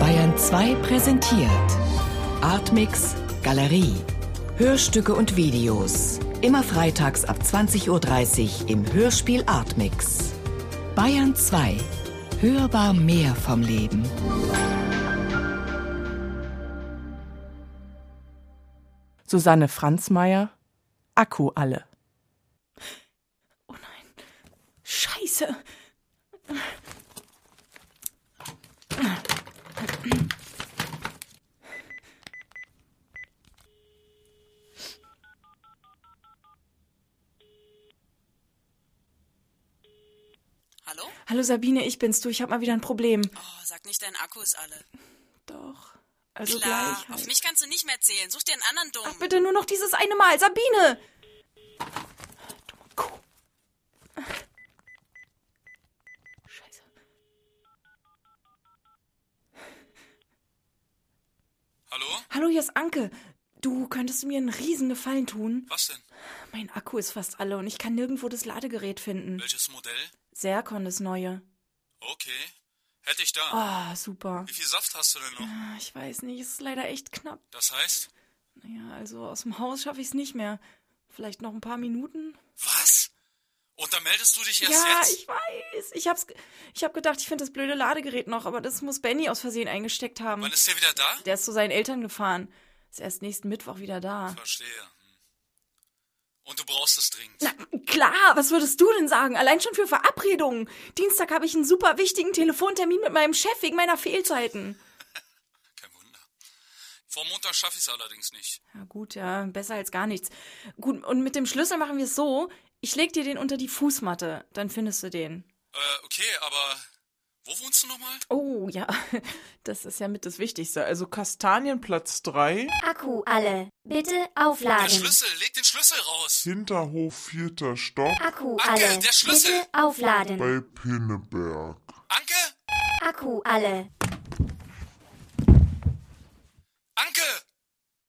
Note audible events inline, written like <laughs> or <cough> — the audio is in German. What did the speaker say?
Bayern 2 präsentiert Artmix Galerie. Hörstücke und Videos. Immer freitags ab 20.30 Uhr im Hörspiel Artmix. Bayern 2. Hörbar mehr vom Leben. Susanne Franzmeier, Akku alle. Oh nein. Scheiße. Hallo? Hallo Sabine, ich bin's du. Ich hab mal wieder ein Problem. Oh, sag nicht, dein Akku ist alle. Doch. Also Klar, gleich. Halt. auf mich kannst du nicht mehr zählen. Such dir einen anderen Dumm. Ach, bitte nur noch dieses eine Mal. Sabine! Dumme Kuh. Scheiße. Hallo? Hallo, hier ist Anke. Du, könntest mir einen riesen Gefallen tun? Was denn? Mein Akku ist fast alle und ich kann nirgendwo das Ladegerät finden. Welches Modell? Serkon, das neue. Okay. Hätte ich da. Ah, super. Wie viel Saft hast du denn noch? Ah, Ich weiß nicht, es ist leider echt knapp. Das heißt? Naja, also aus dem Haus schaffe ich es nicht mehr. Vielleicht noch ein paar Minuten? Was? Und da meldest du dich erst ja, jetzt? ich weiß. Ich hab's, ich hab gedacht, ich finde das blöde Ladegerät noch, aber das muss Benny aus Versehen eingesteckt haben. Wann ist der wieder da? Der ist zu seinen Eltern gefahren. Ist erst nächsten Mittwoch wieder da. Verstehe. Und du brauchst es dringend. Na, klar, was würdest du denn sagen? Allein schon für Verabredungen. Dienstag habe ich einen super wichtigen Telefontermin mit meinem Chef wegen meiner Fehlzeiten. <laughs> Kein Wunder. Vor Montag schaffe ich es allerdings nicht. Ja, gut, ja, besser als gar nichts. Gut, und mit dem Schlüssel machen wir es so. Ich leg dir den unter die Fußmatte, dann findest du den. Äh, okay, aber wo wohnst du nochmal? Oh, ja, <laughs> das ist ja mit das Wichtigste. Also, Kastanienplatz 3, Akku alle. Bitte Der aufladen. Schlüssel, leg den Schlüssel raus. Hinterhof vierter Stock Akku Anke, alle. der Schlüssel. Bitte aufladen. bei Pinneberg. Anke? Akku alle.